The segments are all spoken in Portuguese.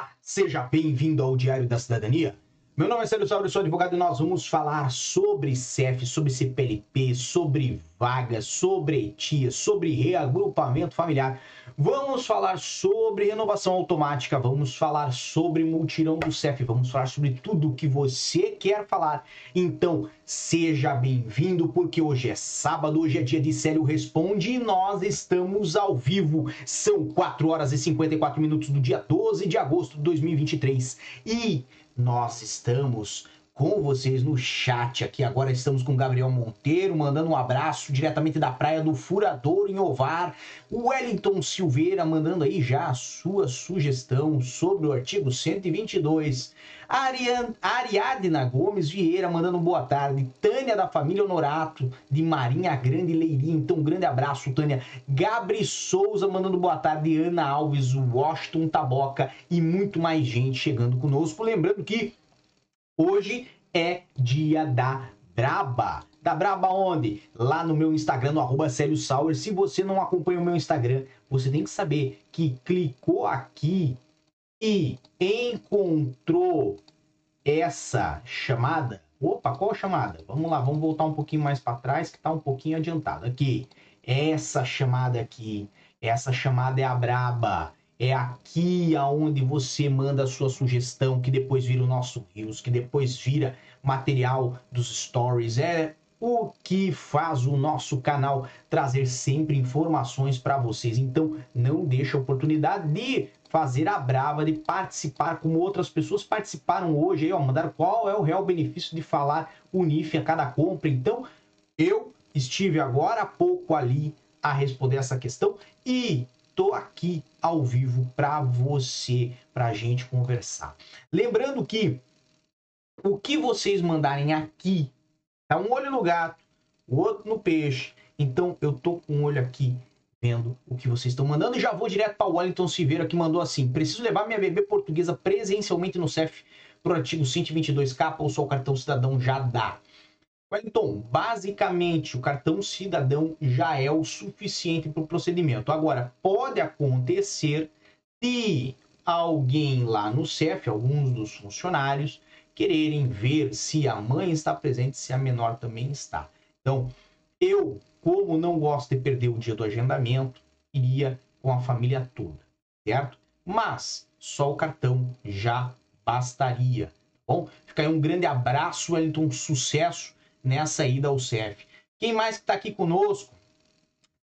Olá, seja bem-vindo ao Diário da Cidadania. Meu nome é Célio Sauber, eu sou advogado e nós vamos falar sobre CEF, sobre CPLP, sobre vagas, sobre ETIA, sobre reagrupamento familiar. Vamos falar sobre renovação automática, vamos falar sobre multirão do CEF, vamos falar sobre tudo o que você quer falar. Então, seja bem-vindo, porque hoje é sábado, hoje é dia de Célio Responde e nós estamos ao vivo. São 4 horas e 54 minutos do dia 12 de agosto de 2023 e nós estamos com vocês no chat aqui. Agora estamos com Gabriel Monteiro, mandando um abraço diretamente da praia do Furador em Ovar. O Wellington Silveira mandando aí já a sua sugestão sobre o artigo 122. Arian, Ariadna Gomes Vieira mandando boa tarde. Tânia da família Honorato de Marinha Grande Leirinha. Então, um grande abraço, Tânia. Gabri Souza mandando boa tarde. Ana Alves, Washington Taboca e muito mais gente chegando conosco. Lembrando que Hoje é dia da Braba. Da Braba onde? Lá no meu Instagram, no arroba Sauer. Se você não acompanha o meu Instagram, você tem que saber que clicou aqui e encontrou essa chamada. Opa, qual chamada? Vamos lá, vamos voltar um pouquinho mais para trás, que está um pouquinho adiantado. Aqui, essa chamada aqui, essa chamada é a Braba. É aqui aonde você manda a sua sugestão, que depois vira o nosso Rios, que depois vira material dos stories. É o que faz o nosso canal trazer sempre informações para vocês. Então, não deixe a oportunidade de fazer a brava, de participar como outras pessoas participaram hoje, aí, ó, mandaram qual é o real benefício de falar o NIF a cada compra. Então, eu estive agora há pouco ali a responder essa questão e tô aqui ao vivo para você, para a gente conversar. Lembrando que o que vocês mandarem aqui, tá um olho no gato, o outro no peixe. Então eu tô com um olho aqui vendo o que vocês estão mandando e já vou direto para o Wellington Silveira que mandou assim: preciso levar minha bebê portuguesa presencialmente no CEF pro artigo 122K ou só o cartão cidadão já dá. Wellington, basicamente o cartão cidadão já é o suficiente para o procedimento. Agora, pode acontecer de alguém lá no CEF, alguns dos funcionários, quererem ver se a mãe está presente, se a menor também está. Então, eu, como não gosto de perder o dia do agendamento, iria com a família toda, certo? Mas só o cartão já bastaria. Tá bom, fica aí um grande abraço, Wellington, sucesso nessa ida ao CEF. Quem mais que está aqui conosco?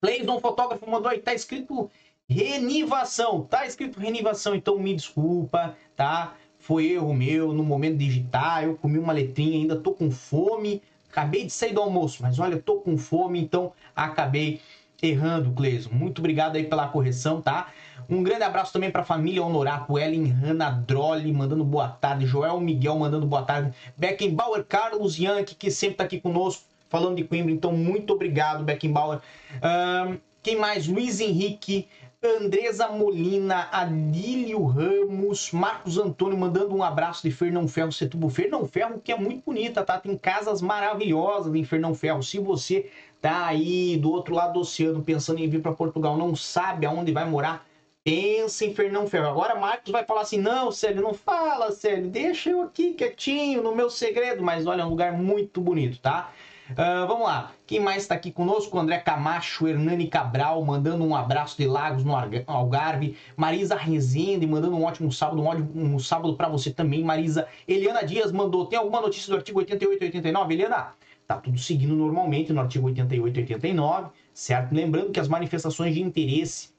Cleison Fotógrafo mandou aí, tá escrito renivação, tá escrito renivação, então me desculpa, tá? Foi erro meu no momento de digitar, eu comi uma letrinha, ainda tô com fome, acabei de sair do almoço, mas olha, tô com fome, então acabei errando, Cleison. Muito obrigado aí pela correção, tá? Um grande abraço também para a família Honorato, Ellen Hanna Drolli mandando boa tarde, Joel Miguel mandando boa tarde, Beckenbauer Carlos Yankee, que sempre está aqui conosco, falando de Coimbra, então muito obrigado, Beckenbauer. Um, quem mais? Luiz Henrique, Andresa Molina, Adílio Ramos, Marcos Antônio mandando um abraço de Fernão Ferro, Setúbal Fernão Ferro, que é muito bonita, tá? Tem casas maravilhosas em Fernão Ferro. Se você tá aí do outro lado do oceano pensando em vir para Portugal, não sabe aonde vai morar, pensa em Fernão Ferro. Agora Marcos vai falar assim: não, Célio, não fala, Célio, deixa eu aqui quietinho no meu segredo. Mas olha, é um lugar muito bonito, tá? Uh, vamos lá, quem mais está aqui conosco? André Camacho, Hernani Cabral, mandando um abraço de Lagos no Algarve. Marisa Rezende, mandando um ótimo sábado, um ótimo sábado para você também, Marisa. Eliana Dias mandou, tem alguma notícia do artigo 88 e 89? Eliana, tá tudo seguindo normalmente no artigo 88 e 89, certo? Lembrando que as manifestações de interesse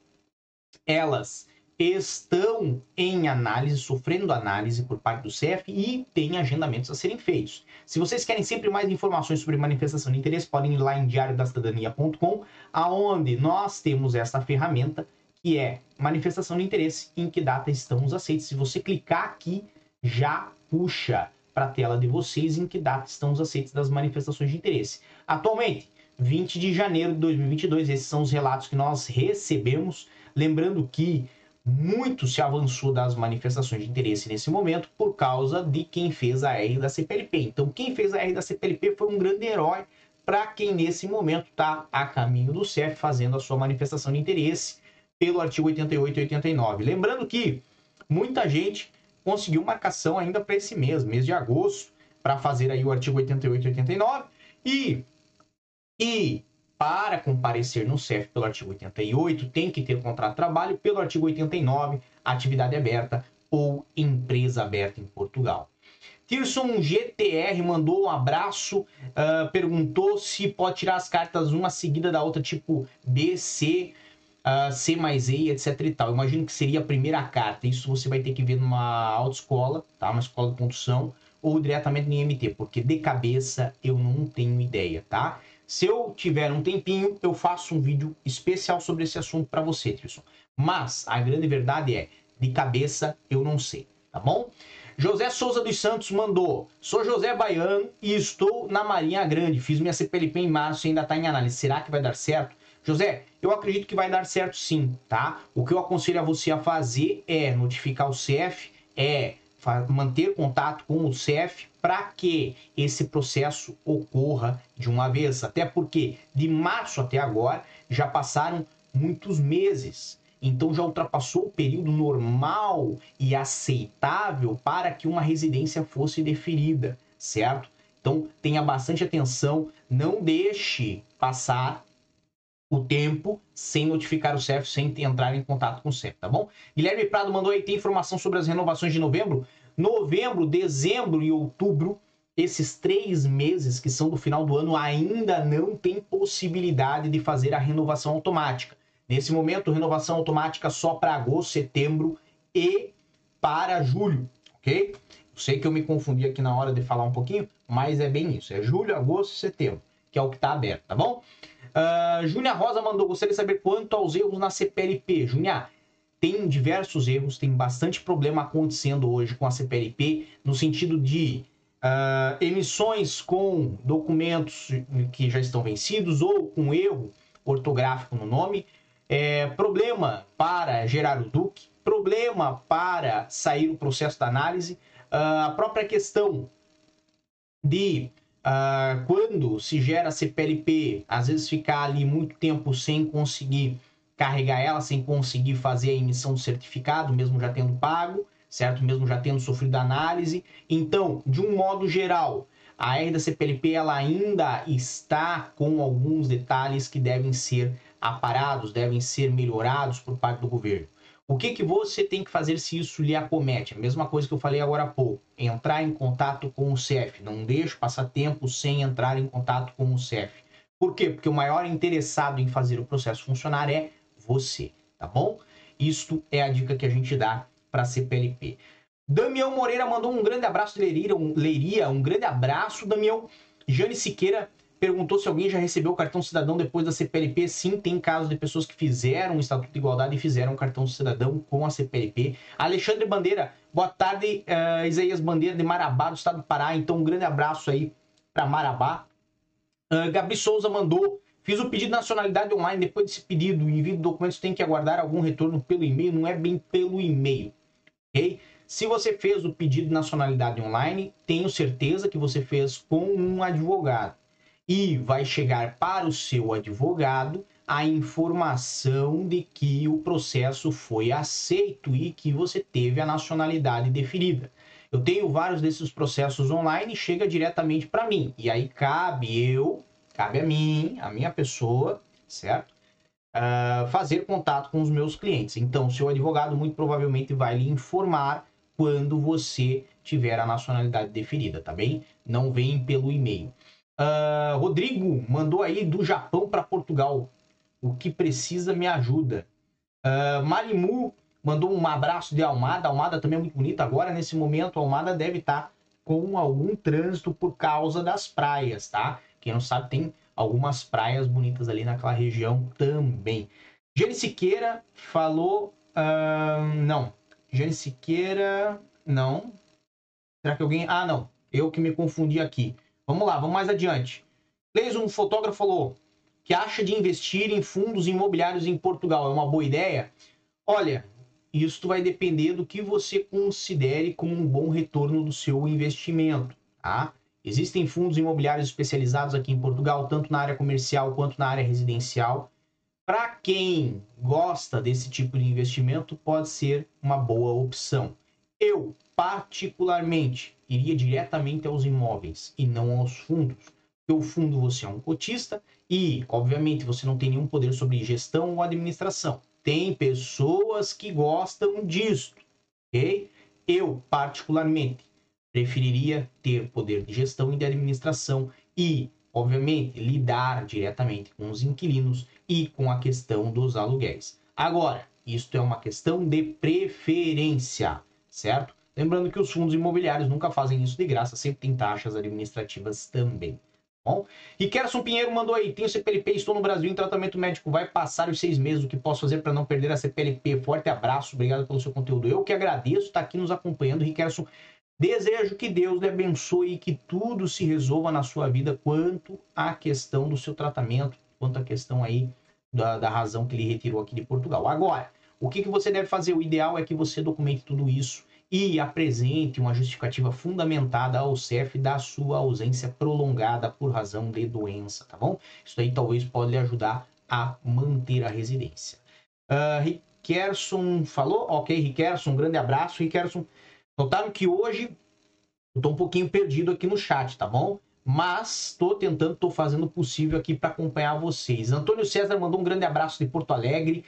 elas estão em análise, sofrendo análise por parte do CEF e tem agendamentos a serem feitos. Se vocês querem sempre mais informações sobre manifestação de interesse, podem ir lá em diariodacidadania.com, aonde nós temos essa ferramenta que é manifestação de interesse, em que data estamos aceitos. Se você clicar aqui, já puxa para a tela de vocês em que data estamos aceitos das manifestações de interesse. Atualmente, 20 de janeiro de 2022, esses são os relatos que nós recebemos Lembrando que muito se avançou das manifestações de interesse nesse momento por causa de quem fez a R da CPLP. Então, quem fez a R da CPLP foi um grande herói para quem nesse momento está a caminho do CEF fazendo a sua manifestação de interesse pelo artigo 88 e 89. Lembrando que muita gente conseguiu marcação ainda para esse mês, mês de agosto, para fazer aí o artigo 88 e 89 e e para comparecer no CEF pelo artigo 88 tem que ter contrato de trabalho pelo artigo 89, atividade aberta ou empresa aberta em Portugal. Tirson GTR mandou um abraço, uh, perguntou se pode tirar as cartas uma seguida da outra, tipo B, C, C mais E, etc e tal. Imagino que seria a primeira carta. Isso você vai ter que ver numa autoescola, tá? Uma escola de condução ou diretamente no IMT, porque de cabeça eu não tenho ideia, tá? Se eu tiver um tempinho, eu faço um vídeo especial sobre esse assunto para você, Trilson. Mas a grande verdade é, de cabeça eu não sei, tá bom? José Souza dos Santos mandou: Sou José Baiano e estou na Marinha Grande. Fiz minha CPLP em março e ainda está em análise. Será que vai dar certo? José, eu acredito que vai dar certo sim, tá? O que eu aconselho a você a fazer é notificar o CEF, é manter contato com o CEF para que esse processo ocorra de uma vez. Até porque de março até agora já passaram muitos meses. Então já ultrapassou o período normal e aceitável para que uma residência fosse deferida, certo? Então tenha bastante atenção, não deixe passar o tempo sem notificar o CEF, sem entrar em contato com o CEF, tá bom? Guilherme Prado mandou aí, tem informação sobre as renovações de novembro? Novembro, dezembro e outubro, esses três meses que são do final do ano, ainda não tem possibilidade de fazer a renovação automática. Nesse momento, renovação automática só para agosto, setembro e para julho, ok? Eu sei que eu me confundi aqui na hora de falar um pouquinho, mas é bem isso. É julho, agosto e setembro, que é o que está aberto, tá bom? Uh, Júnia Rosa mandou, gostaria de saber quanto aos erros na CPLP. Júnia, tem diversos erros, tem bastante problema acontecendo hoje com a CPLP, no sentido de uh, emissões com documentos que já estão vencidos ou com erro ortográfico no nome, é, problema para gerar o DUC, problema para sair o processo da análise, uh, a própria questão de uh, quando se gera CPLP, às vezes ficar ali muito tempo sem conseguir carregar ela, sem conseguir fazer a emissão do certificado, mesmo já tendo pago, certo? Mesmo já tendo sofrido análise. Então, de um modo geral, a R da CPLP ela ainda está com alguns detalhes que devem ser aparados, devem ser melhorados por parte do governo. O que, que você tem que fazer se isso lhe acomete? A mesma coisa que eu falei agora há pouco. Entrar em contato com o CEF. Não deixe passar tempo sem entrar em contato com o CEF. Por quê? Porque o maior interessado em fazer o processo funcionar é você, tá bom? Isto é a dica que a gente dá para a CPLP. Damião Moreira mandou um grande abraço Leiria, um, Leiria, um grande abraço, Damião. Jane Siqueira perguntou se alguém já recebeu o cartão cidadão depois da CPLP. Sim, tem casos de pessoas que fizeram o Estatuto de Igualdade e fizeram o cartão cidadão com a CPLP. Alexandre Bandeira, boa tarde, uh, Isaías Bandeira de Marabá, do estado do Pará. Então, um grande abraço aí para Marabá. Uh, Gabi Souza mandou. Fiz o pedido de nacionalidade online. Depois desse pedido, o envio de documentos tem que aguardar algum retorno pelo e-mail. Não é bem pelo e-mail, ok? Se você fez o pedido de nacionalidade online, tenho certeza que você fez com um advogado e vai chegar para o seu advogado a informação de que o processo foi aceito e que você teve a nacionalidade deferida. Eu tenho vários desses processos online e chega diretamente para mim. E aí cabe eu, cabe a mim, a minha pessoa, certo? Uh, fazer contato com os meus clientes. Então, seu advogado muito provavelmente vai lhe informar quando você tiver a nacionalidade deferida, tá bem? Não vem pelo e-mail. Uh, Rodrigo mandou aí do Japão para Portugal. O que precisa me ajuda. Uh, Marimu mandou um abraço de Almada. Almada também é muito bonita. Agora, nesse momento, Almada deve estar tá com algum trânsito por causa das praias, tá? Quem não sabe, tem algumas praias bonitas ali naquela região também. Jane Siqueira falou. Uh, não. Jane Siqueira. Não. Será que alguém. Ah, não. Eu que me confundi aqui. Vamos lá, vamos mais adiante. Leis, um fotógrafo falou que acha de investir em fundos imobiliários em Portugal. É uma boa ideia? Olha, isso vai depender do que você considere como um bom retorno do seu investimento, tá? Existem fundos imobiliários especializados aqui em Portugal, tanto na área comercial quanto na área residencial. para quem gosta desse tipo de investimento, pode ser uma boa opção. Eu, particularmente, iria diretamente aos imóveis e não aos fundos. Porque o fundo você é um cotista e, obviamente, você não tem nenhum poder sobre gestão ou administração. Tem pessoas que gostam disso, ok? Eu, particularmente, preferiria ter poder de gestão e de administração e, obviamente, lidar diretamente com os inquilinos e com a questão dos aluguéis. Agora, isto é uma questão de preferência, certo? Lembrando que os fundos imobiliários nunca fazem isso de graça, sempre tem taxas administrativas também. Bom, Riquelson Pinheiro mandou aí, tenho CPLP, estou no Brasil em tratamento médico, vai passar os seis meses, o que posso fazer para não perder a CPLP? Forte abraço, obrigado pelo seu conteúdo. Eu que agradeço estar aqui nos acompanhando, Riquelson. Desejo que Deus lhe abençoe e que tudo se resolva na sua vida quanto à questão do seu tratamento, quanto à questão aí da, da razão que ele retirou aqui de Portugal. Agora, o que, que você deve fazer? O ideal é que você documente tudo isso e apresente uma justificativa fundamentada ao CEF da sua ausência prolongada por razão de doença, tá bom? Isso aí talvez pode lhe ajudar a manter a residência. Uh, falou? Ok, Rickerson, um grande abraço. Rickerson, notaram que hoje eu tô um pouquinho perdido aqui no chat, tá bom? Mas estou tentando, estou fazendo o possível aqui para acompanhar vocês. Antônio César mandou um grande abraço de Porto Alegre.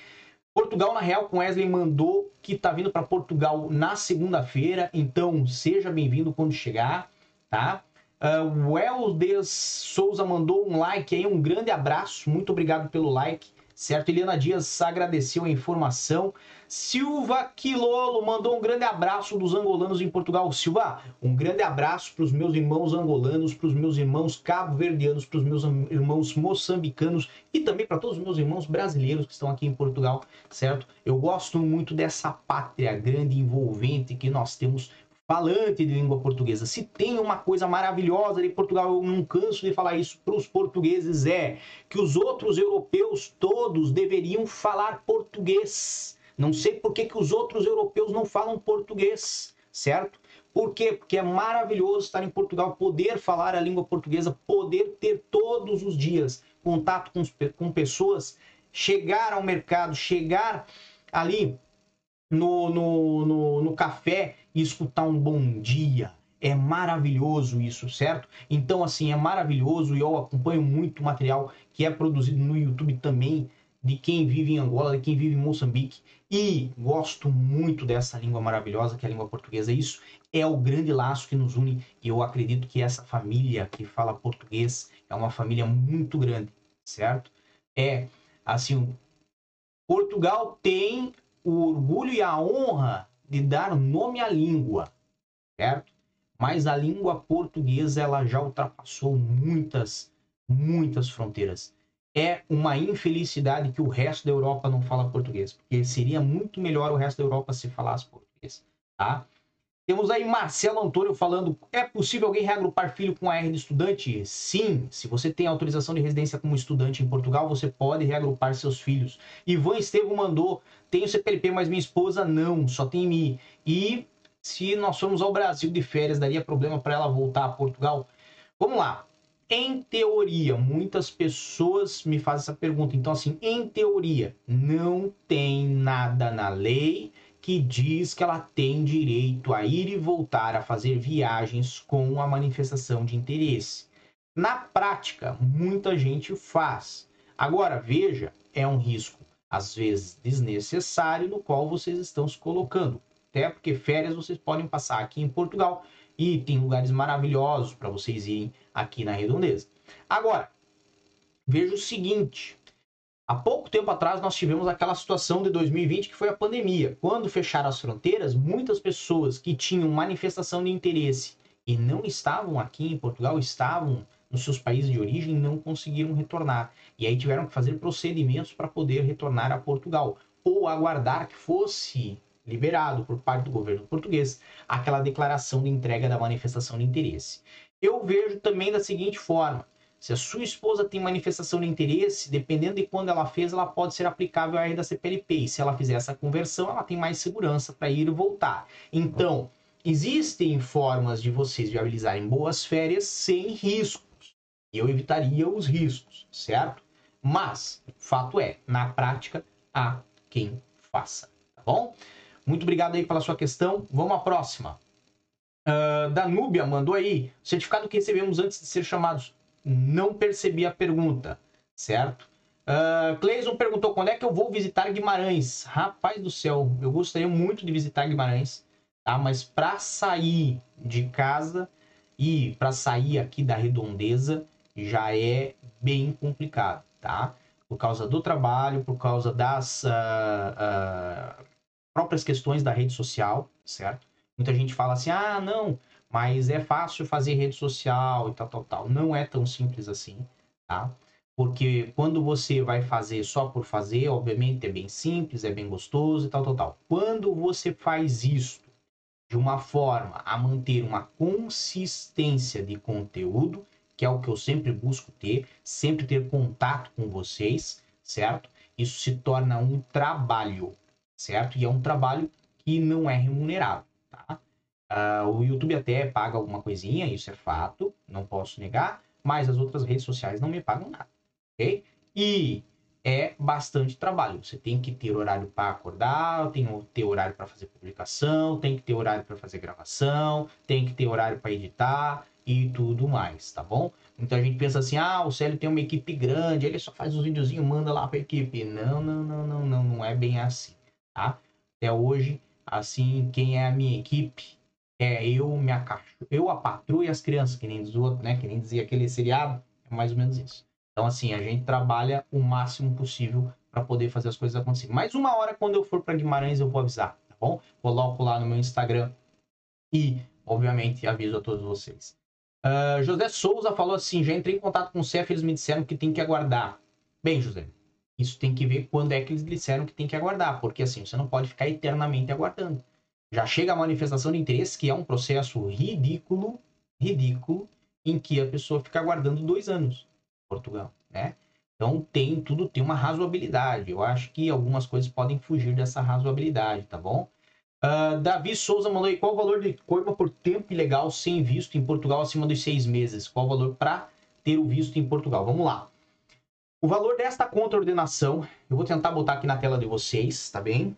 Portugal, na real, com Wesley mandou que tá vindo para Portugal na segunda-feira, então seja bem-vindo quando chegar, tá? Uh, o Weldes Souza mandou um like aí, um grande abraço, muito obrigado pelo like, certo? Eliana Dias agradeceu a informação. Silva Quilolo mandou um grande abraço dos angolanos em Portugal. Silva, um grande abraço para os meus irmãos angolanos, para os meus irmãos cabo-verdianos, para os meus irmãos moçambicanos e também para todos os meus irmãos brasileiros que estão aqui em Portugal, certo? Eu gosto muito dessa pátria grande e envolvente que nós temos falante de língua portuguesa. Se tem uma coisa maravilhosa de Portugal, eu não canso de falar isso para os portugueses, é que os outros europeus todos deveriam falar português não sei por que, que os outros europeus não falam português, certo? Por quê? Porque é maravilhoso estar em Portugal, poder falar a língua portuguesa, poder ter todos os dias contato com, com pessoas, chegar ao mercado, chegar ali no, no, no, café e escutar um bom dia. É maravilhoso isso, certo? Então, assim, é maravilhoso e eu acompanho muito material que é produzido no YouTube também de quem vive em Angola, de quem vive em Moçambique. E gosto muito dessa língua maravilhosa que é a língua portuguesa. Isso é o grande laço que nos une e eu acredito que essa família que fala português é uma família muito grande, certo? É assim, Portugal tem o orgulho e a honra de dar nome à língua, certo? Mas a língua portuguesa ela já ultrapassou muitas, muitas fronteiras é uma infelicidade que o resto da Europa não fala português, porque seria muito melhor o resto da Europa se falasse português, tá? Temos aí Marcelo Antônio falando: é possível alguém reagrupar filho com AR de estudante? Sim, se você tem autorização de residência como estudante em Portugal, você pode reagrupar seus filhos. Ivan Estevam mandou: tenho CPLP, mas minha esposa não, só tem MI. E se nós formos ao Brasil de férias, daria problema para ela voltar a Portugal? Vamos lá. Em teoria, muitas pessoas me fazem essa pergunta. Então, assim, em teoria, não tem nada na lei que diz que ela tem direito a ir e voltar a fazer viagens com a manifestação de interesse. Na prática, muita gente faz. Agora, veja, é um risco, às vezes desnecessário, no qual vocês estão se colocando. Até porque férias vocês podem passar aqui em Portugal e tem lugares maravilhosos para vocês irem aqui na Redondeza. Agora, veja o seguinte: há pouco tempo atrás nós tivemos aquela situação de 2020 que foi a pandemia. Quando fecharam as fronteiras, muitas pessoas que tinham manifestação de interesse e não estavam aqui em Portugal, estavam nos seus países de origem, não conseguiram retornar. E aí tiveram que fazer procedimentos para poder retornar a Portugal ou aguardar que fosse liberado por parte do governo português aquela declaração de entrega da manifestação de interesse. Eu vejo também da seguinte forma: se a sua esposa tem manifestação de interesse, dependendo de quando ela fez, ela pode ser aplicável à da CPLP. E se ela fizer essa conversão, ela tem mais segurança para ir e voltar. Então, existem formas de vocês viabilizarem boas férias sem riscos. Eu evitaria os riscos, certo? Mas, fato é, na prática, há quem faça, tá bom? Muito obrigado aí pela sua questão. Vamos à próxima. Uh, Danúbia mandou aí, certificado que recebemos antes de ser chamados. Não percebi a pergunta, certo? Uh, Cleison perguntou quando é que eu vou visitar Guimarães. Rapaz do céu, eu gostaria muito de visitar Guimarães, tá? Mas para sair de casa e para sair aqui da redondeza já é bem complicado, tá? Por causa do trabalho, por causa das uh, uh, próprias questões da rede social, certo? Muita gente fala assim, ah, não, mas é fácil fazer rede social e tal, tal, tal. Não é tão simples assim, tá? Porque quando você vai fazer só por fazer, obviamente é bem simples, é bem gostoso e tal, tal, tal. Quando você faz isso de uma forma a manter uma consistência de conteúdo, que é o que eu sempre busco ter, sempre ter contato com vocês, certo? Isso se torna um trabalho, certo? E é um trabalho que não é remunerado? Uh, o YouTube até paga alguma coisinha, isso é fato, não posso negar, mas as outras redes sociais não me pagam nada, ok? E é bastante trabalho. Você tem que ter horário para acordar, tem que ter horário para fazer publicação, tem que ter horário para fazer gravação, tem que ter horário para editar e tudo mais, tá bom? Muita gente pensa assim: ah, o Célio tem uma equipe grande, ele só faz os videozinhos, manda lá para a equipe. Não, não, não, não, não, não é bem assim, tá? Até hoje, assim, quem é a minha equipe é eu, minha caixa, eu, a patroa e as crianças, que nem diz outro, né? Que nem dizia aquele seriado, é mais ou menos isso. Então, assim, a gente trabalha o máximo possível para poder fazer as coisas acontecerem. Mais uma hora, quando eu for para Guimarães, eu vou avisar, tá bom? Coloco lá no meu Instagram e, obviamente, aviso a todos vocês. Uh, José Souza falou assim: já entrei em contato com o CEF, eles me disseram que tem que aguardar. Bem, José, isso tem que ver quando é que eles disseram que tem que aguardar, porque assim, você não pode ficar eternamente aguardando. Já chega a manifestação de interesse, que é um processo ridículo, ridículo, em que a pessoa fica aguardando dois anos em Portugal, né? Então tem tudo tem uma razoabilidade. Eu acho que algumas coisas podem fugir dessa razoabilidade, tá bom? Uh, Davi Souza mandou aí qual o valor de coima por tempo ilegal sem visto em Portugal acima dos seis meses? Qual o valor para ter o visto em Portugal? Vamos lá. O valor desta contraordenação, eu vou tentar botar aqui na tela de vocês, tá bem?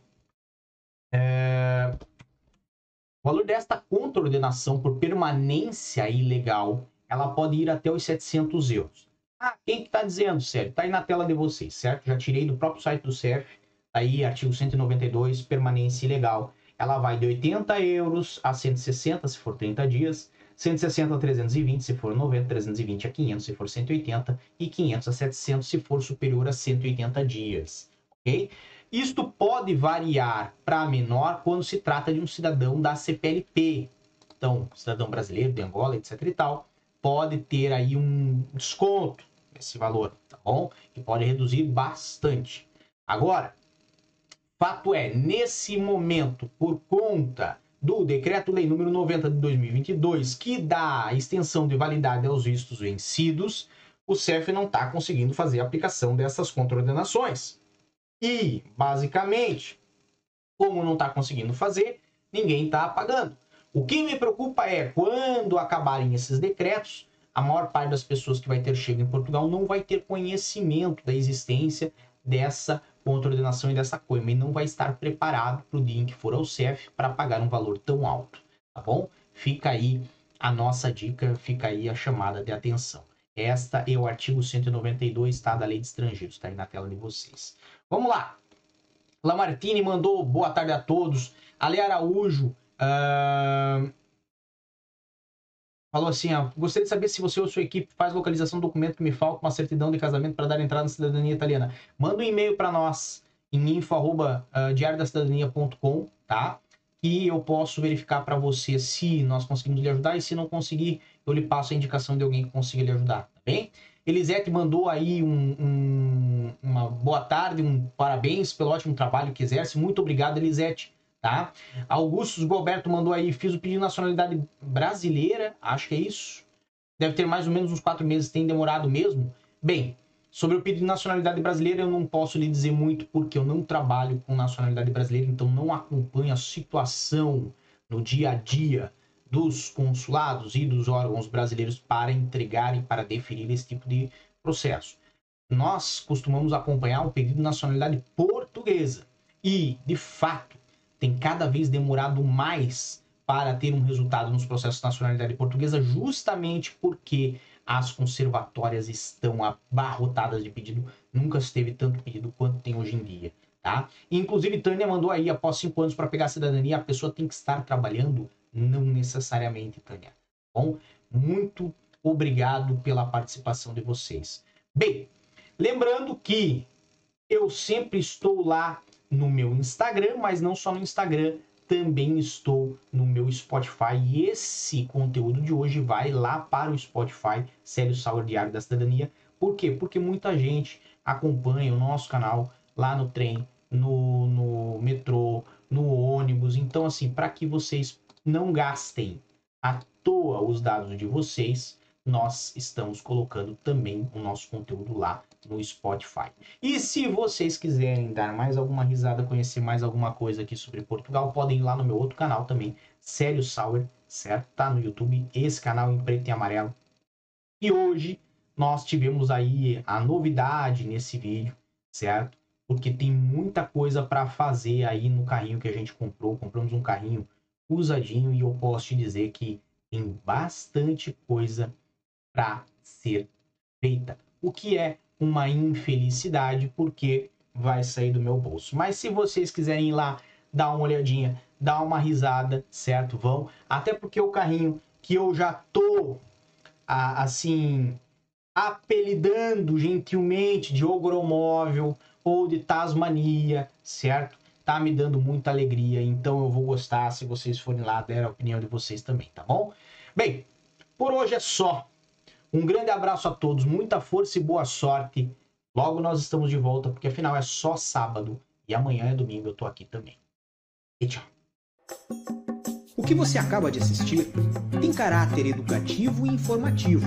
É... O valor desta contraordenação por permanência ilegal, ela pode ir até os 700 euros. Ah, quem que tá dizendo, Sérgio? Tá aí na tela de vocês, certo? Já tirei do próprio site do CERF, tá aí artigo 192, permanência ilegal. Ela vai de 80 euros a 160 se for 30 dias, 160 a 320 se for 90, 320 a 500 se for 180 e 500 a 700 se for superior a 180 dias, ok? Isto pode variar para menor quando se trata de um cidadão da CPLP. Então, cidadão brasileiro, de Angola, etc e tal, pode ter aí um desconto nesse valor, tá bom? Que pode reduzir bastante. Agora, fato é, nesse momento, por conta do Decreto-Lei número 90 de 2022, que dá extensão de validade aos vistos vencidos, o CEF não está conseguindo fazer a aplicação dessas contraordenações. E, basicamente, como não está conseguindo fazer, ninguém está pagando. O que me preocupa é quando acabarem esses decretos, a maior parte das pessoas que vai ter chego em Portugal não vai ter conhecimento da existência dessa contraordenação e dessa coima e não vai estar preparado para o dia em que for ao CEF para pagar um valor tão alto, tá bom? Fica aí a nossa dica, fica aí a chamada de atenção. Esta é o artigo 192 tá, da Lei de Estrangeiros, está aí na tela de vocês. Vamos lá. Lamartine mandou boa tarde a todos. Ale Araújo uh, falou assim: ó, gostaria de saber se você ou sua equipe faz localização do documento que me falta, uma certidão de casamento para dar entrada na cidadania italiana. Manda um e-mail para nós em info@diariodacidadania.com, uh, tá? Que eu posso verificar para você se nós conseguimos lhe ajudar e se não conseguir, eu lhe passo a indicação de alguém que consiga lhe ajudar, tá bem? Elisete mandou aí um, um, uma boa tarde, um parabéns pelo ótimo trabalho que exerce. Muito obrigado, Elisete. Tá? Augustus Gilberto mandou aí, fiz o pedido de nacionalidade brasileira, acho que é isso. Deve ter mais ou menos uns quatro meses, tem demorado mesmo. Bem, sobre o pedido de nacionalidade brasileira, eu não posso lhe dizer muito porque eu não trabalho com nacionalidade brasileira, então não acompanho a situação no dia a dia dos consulados e dos órgãos brasileiros para entregar e para definir esse tipo de processo. nós costumamos acompanhar um pedido de nacionalidade portuguesa. E, de fato, tem cada vez demorado mais para ter um resultado nos processos de nacionalidade portuguesa, justamente porque as conservatórias estão abarrotadas de pedido. Nunca se teve tanto pedido quanto tem hoje em dia. Tá? Inclusive, Tânia mandou aí, após cinco anos para pegar a cidadania, a pessoa tem que estar trabalhando? Não necessariamente, Tânia. Bom, muito obrigado pela participação de vocês. Bem, lembrando que eu sempre estou lá no meu Instagram, mas não só no Instagram, também estou no meu Spotify. E esse conteúdo de hoje vai lá para o Spotify, Sério Sauer Diário da Cidadania. Por quê? Porque muita gente acompanha o nosso canal lá no trem, no, no metrô, no ônibus. Então, assim, para que vocês não gastem à toa os dados de vocês, nós estamos colocando também o nosso conteúdo lá no Spotify. E se vocês quiserem dar mais alguma risada, conhecer mais alguma coisa aqui sobre Portugal, podem ir lá no meu outro canal também, Sério Sauer, certo? Tá no YouTube, esse canal em preto e amarelo. E hoje nós tivemos aí a novidade nesse vídeo, certo? Porque tem muita coisa para fazer aí no carrinho que a gente comprou. Compramos um carrinho usadinho e eu posso te dizer que tem bastante coisa para ser feita. O que é uma infelicidade, porque vai sair do meu bolso. Mas se vocês quiserem ir lá dar uma olhadinha, dar uma risada, certo? Vão. Até porque o carrinho que eu já tô assim apelidando gentilmente de ogromóvel ou de Tasmania, certo? Tá me dando muita alegria, então eu vou gostar se vocês forem lá der a opinião de vocês também, tá bom? Bem, por hoje é só. Um grande abraço a todos, muita força e boa sorte. Logo nós estamos de volta, porque afinal é só sábado e amanhã é domingo, eu tô aqui também. E tchau. O que você acaba de assistir tem caráter educativo e informativo.